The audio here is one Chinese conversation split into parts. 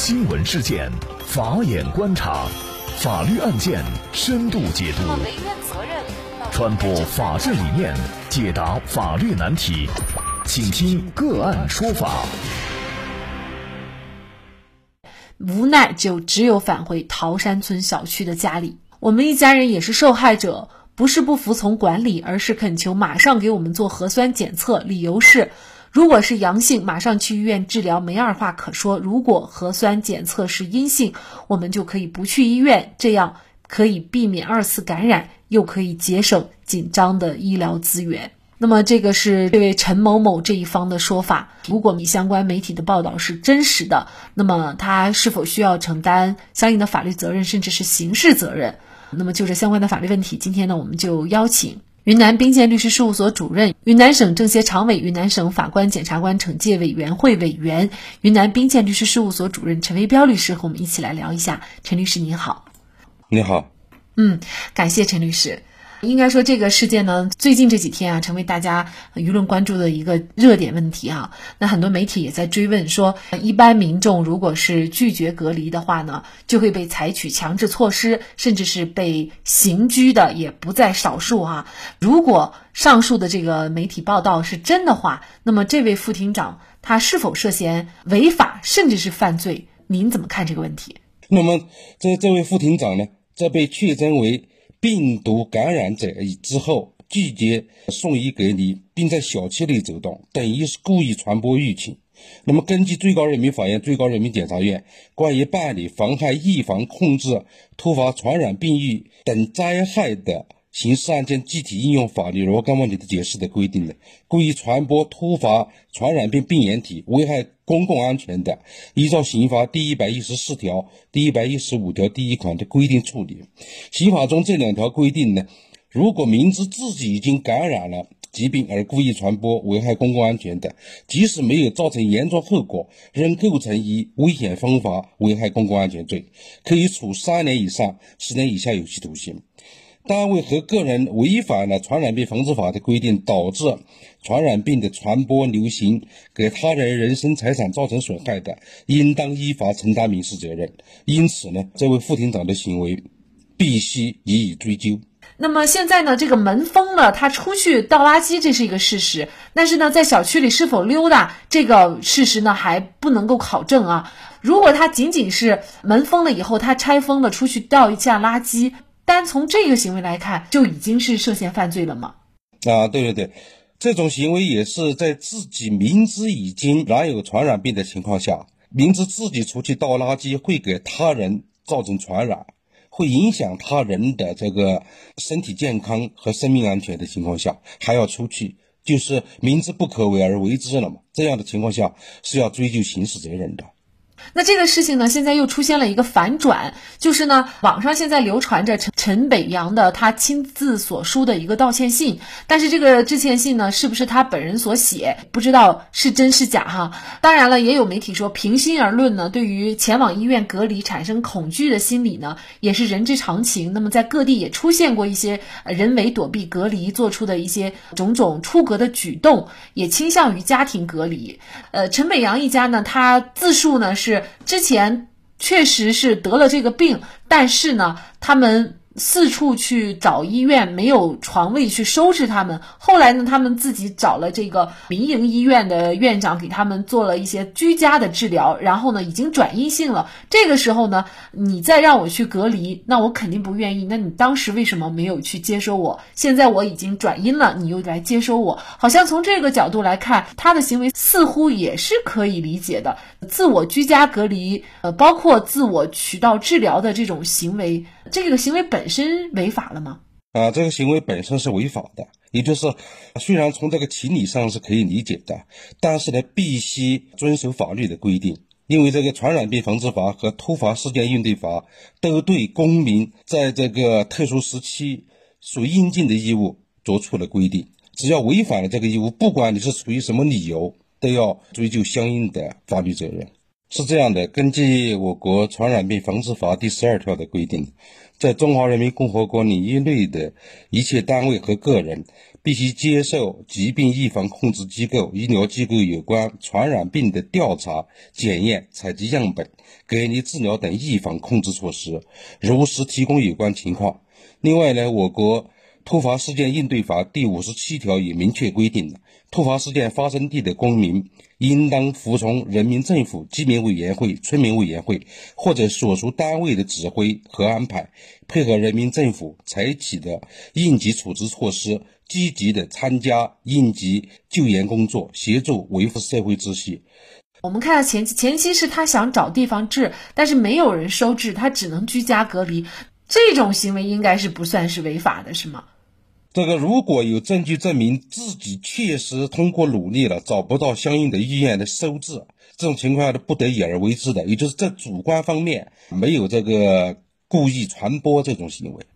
新闻事件，法眼观察，法律案件深度解读，传播法治理念，解答法律难题，请听个案说法。无奈就只有返回桃山村小区的家里。我们一家人也是受害者，不是不服从管理，而是恳求马上给我们做核酸检测，理由是。如果是阳性，马上去医院治疗，没二话可说。如果核酸检测是阴性，我们就可以不去医院，这样可以避免二次感染，又可以节省紧张的医疗资源。那么，这个是这位陈某某这一方的说法。如果你相关媒体的报道是真实的，那么他是否需要承担相应的法律责任，甚至是刑事责任？那么，就这相关的法律问题，今天呢，我们就邀请。云南冰鉴律师事务所主任、云南省政协常委、云南省法官检察官惩戒委员会委员、云南冰鉴律师事务所主任陈维彪律师和我们一起来聊一下。陈律师您好，你好，嗯，感谢陈律师。应该说，这个事件呢，最近这几天啊，成为大家舆论关注的一个热点问题啊。那很多媒体也在追问说，一般民众如果是拒绝隔离的话呢，就会被采取强制措施，甚至是被刑拘的也不在少数啊。如果上述的这个媒体报道是真的话，那么这位副厅长他是否涉嫌违法，甚至是犯罪？您怎么看这个问题？那么这这位副厅长呢，在被确诊为。病毒感染者之后拒绝送医隔离，并在小区内走动，等于是故意传播疫情。那么，根据最高人民法院、最高人民检察院关于办理妨害预防、控制突发传染病疫等灾害的。刑事案件具体应用法律若干问题的解释的规定的，故意传播突发传染病病原体危害公共安全的，依照刑法第一百一十四条、第一百一十五条第一款的规定处理。刑法中这两条规定呢，如果明知自己已经感染了疾病而故意传播危害公共安全的，即使没有造成严重后果，仍构成以危险方法危害公共安全罪，可以处三年以上十年以下有期徒刑。单位和个人违反了传染病防治法的规定，导致传染病的传播流行，给他人人身财产造成损害的，应当依法承担民事责任。因此呢，这位副厅长的行为必须予以追究。那么现在呢，这个门封了，他出去倒垃圾，这是一个事实。但是呢，在小区里是否溜达，这个事实呢还不能够考证啊。如果他仅仅是门封了以后，他拆封了出去倒一下垃圾。单从这个行为来看，就已经是涉嫌犯罪了吗？啊，对对对，这种行为也是在自己明知已经染有传染病的情况下，明知自己出去倒垃圾会给他人造成传染，会影响他人的这个身体健康和生命安全的情况下，还要出去，就是明知不可为而为之了嘛？这样的情况下是要追究刑事责任的。那这个事情呢，现在又出现了一个反转，就是呢，网上现在流传着陈陈北阳的他亲自所书的一个道歉信，但是这个致歉信呢，是不是他本人所写，不知道是真是假哈。当然了，也有媒体说，平心而论呢，对于前往医院隔离产生恐惧的心理呢，也是人之常情。那么在各地也出现过一些人为躲避隔离做出的一些种种出格的举动，也倾向于家庭隔离。呃，陈北阳一家呢，他自述呢是。是之前确实是得了这个病，但是呢，他们。四处去找医院，没有床位去收治他们。后来呢，他们自己找了这个民营医院的院长，给他们做了一些居家的治疗。然后呢，已经转阴性了。这个时候呢，你再让我去隔离，那我肯定不愿意。那你当时为什么没有去接收我？现在我已经转阴了，你又来接收我？好像从这个角度来看，他的行为似乎也是可以理解的。自我居家隔离，呃，包括自我渠道治疗的这种行为。这个行为本身违法了吗？啊，这个行为本身是违法的，也就是虽然从这个情理上是可以理解的，但是呢，必须遵守法律的规定，因为这个传染病防治法和突发事件应对法都对公民在这个特殊时期所应尽的义务作出了规定，只要违反了这个义务，不管你是出于什么理由，都要追究相应的法律责任。是这样的，根据我国传染病防治法第十二条的规定，在中华人民共和国领域内的一切单位和个人，必须接受疾病预防控制机构、医疗机构有关传染病的调查、检验、采集样本、隔离治疗等预防控制措施，如实提供有关情况。另外呢，我国突发事件应对法第五十七条也明确规定，突发事件发生地的公民。应当服从人民政府居民委员会、村民委员会或者所属单位的指挥和安排，配合人民政府采取的应急处置措施，积极的参加应急救援工作，协助维护社会秩序。我们看到前期，前期是他想找地方治，但是没有人收治，他只能居家隔离，这种行为应该是不算是违法的，是吗？这个如果有证据证明自己确实通过努力了找不到相应的医院的收治，这种情况下是不得已而为之的，也就是在主观方面没有这个故意传播这种行为。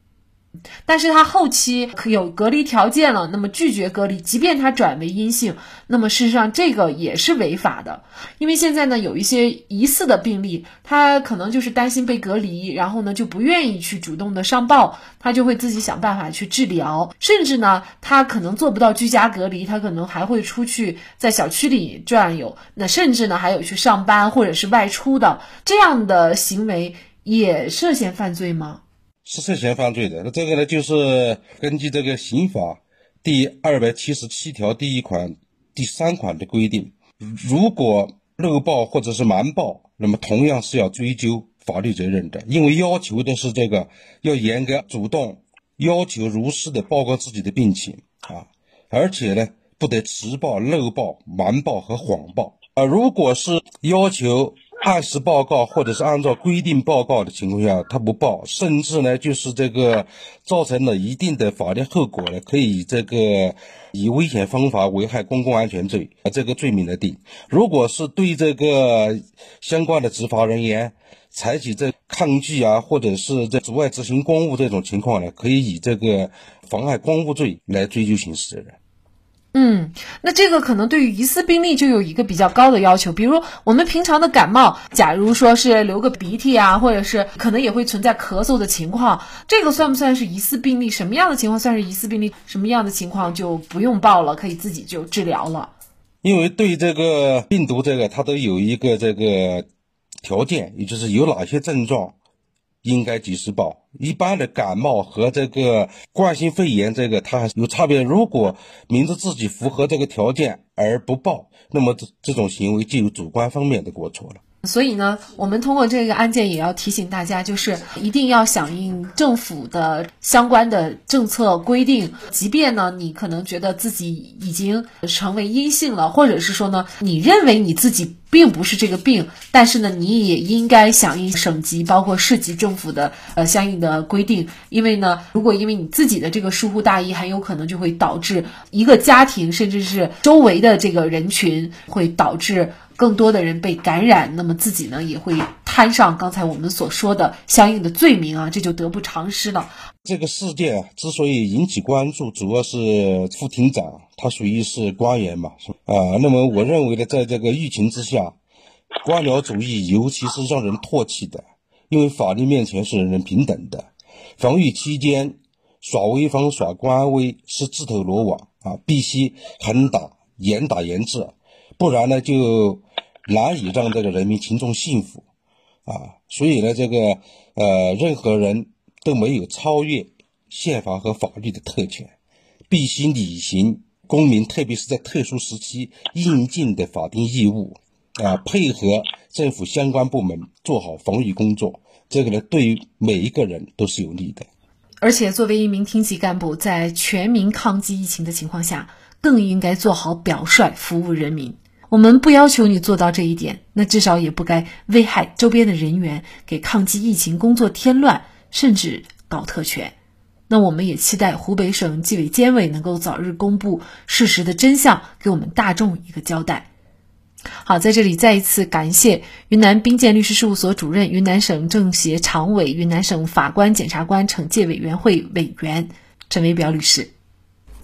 但是他后期有隔离条件了，那么拒绝隔离，即便他转为阴性，那么事实上这个也是违法的。因为现在呢，有一些疑似的病例，他可能就是担心被隔离，然后呢就不愿意去主动的上报，他就会自己想办法去治疗，甚至呢他可能做不到居家隔离，他可能还会出去在小区里转悠，那甚至呢还有去上班或者是外出的这样的行为，也涉嫌犯罪吗？是涉嫌犯罪的。那这个呢，就是根据这个刑法第二百七十七条第一款第三款的规定，如果漏报或者是瞒报，那么同样是要追究法律责任的。因为要求的是这个要严格主动要求如实的报告自己的病情啊，而且呢，不得迟报、漏报、瞒报和谎报啊。如果是要求。按时报告或者是按照规定报告的情况下，他不报，甚至呢就是这个造成了一定的法律后果呢，可以这个以危险方法危害公共安全罪啊这个罪名来定。如果是对这个相关的执法人员采取这抗拒啊，或者是这阻碍执行公务这种情况呢，可以以这个妨害公务罪来追究刑事责任。嗯，那这个可能对于疑似病例就有一个比较高的要求，比如我们平常的感冒，假如说是流个鼻涕啊，或者是可能也会存在咳嗽的情况，这个算不算是疑似病例？什么样的情况算是疑似病例？什么样的情况就不用报了，可以自己就治疗了？因为对这个病毒，这个它都有一个这个条件，也就是有哪些症状。应该及时报。一般的感冒和这个冠心肺炎，这个它还是有差别。如果明知自己符合这个条件而不报，那么这这种行为就有主观方面的过错了。所以呢，我们通过这个案件也要提醒大家，就是一定要响应政府的相关的政策规定。即便呢，你可能觉得自己已经成为阴性了，或者是说呢，你认为你自己并不是这个病，但是呢，你也应该响应省级包括市级政府的呃相应的规定。因为呢，如果因为你自己的这个疏忽大意，很有可能就会导致一个家庭，甚至是周围的这个人群，会导致。更多的人被感染，那么自己呢也会摊上刚才我们所说的相应的罪名啊，这就得不偿失了。这个事件之所以引起关注，主要是副厅长他属于是官员嘛，啊，那么我认为呢，在这个疫情之下，官僚主义尤其是让人唾弃的，因为法律面前是人人平等的，防御期间耍威风耍官威是自投罗网啊，必须狠打严打严治。不然呢，就难以让这个人民群众信服啊！所以呢，这个呃，任何人都没有超越宪法和法律的特权，必须履行公民，特别是在特殊时期应尽的法定义务啊，配合政府相关部门做好防御工作。这个呢，对于每一个人都是有利的。而且，作为一名厅级干部，在全民抗击疫情的情况下，更应该做好表率，服务人民。我们不要求你做到这一点，那至少也不该危害周边的人员，给抗击疫情工作添乱，甚至搞特权。那我们也期待湖北省纪委监委能够早日公布事实的真相，给我们大众一个交代。好，在这里再一次感谢云南冰鉴律师事务所主任、云南省政协常委、云南省法官检察官惩戒委员会委员陈维表律师。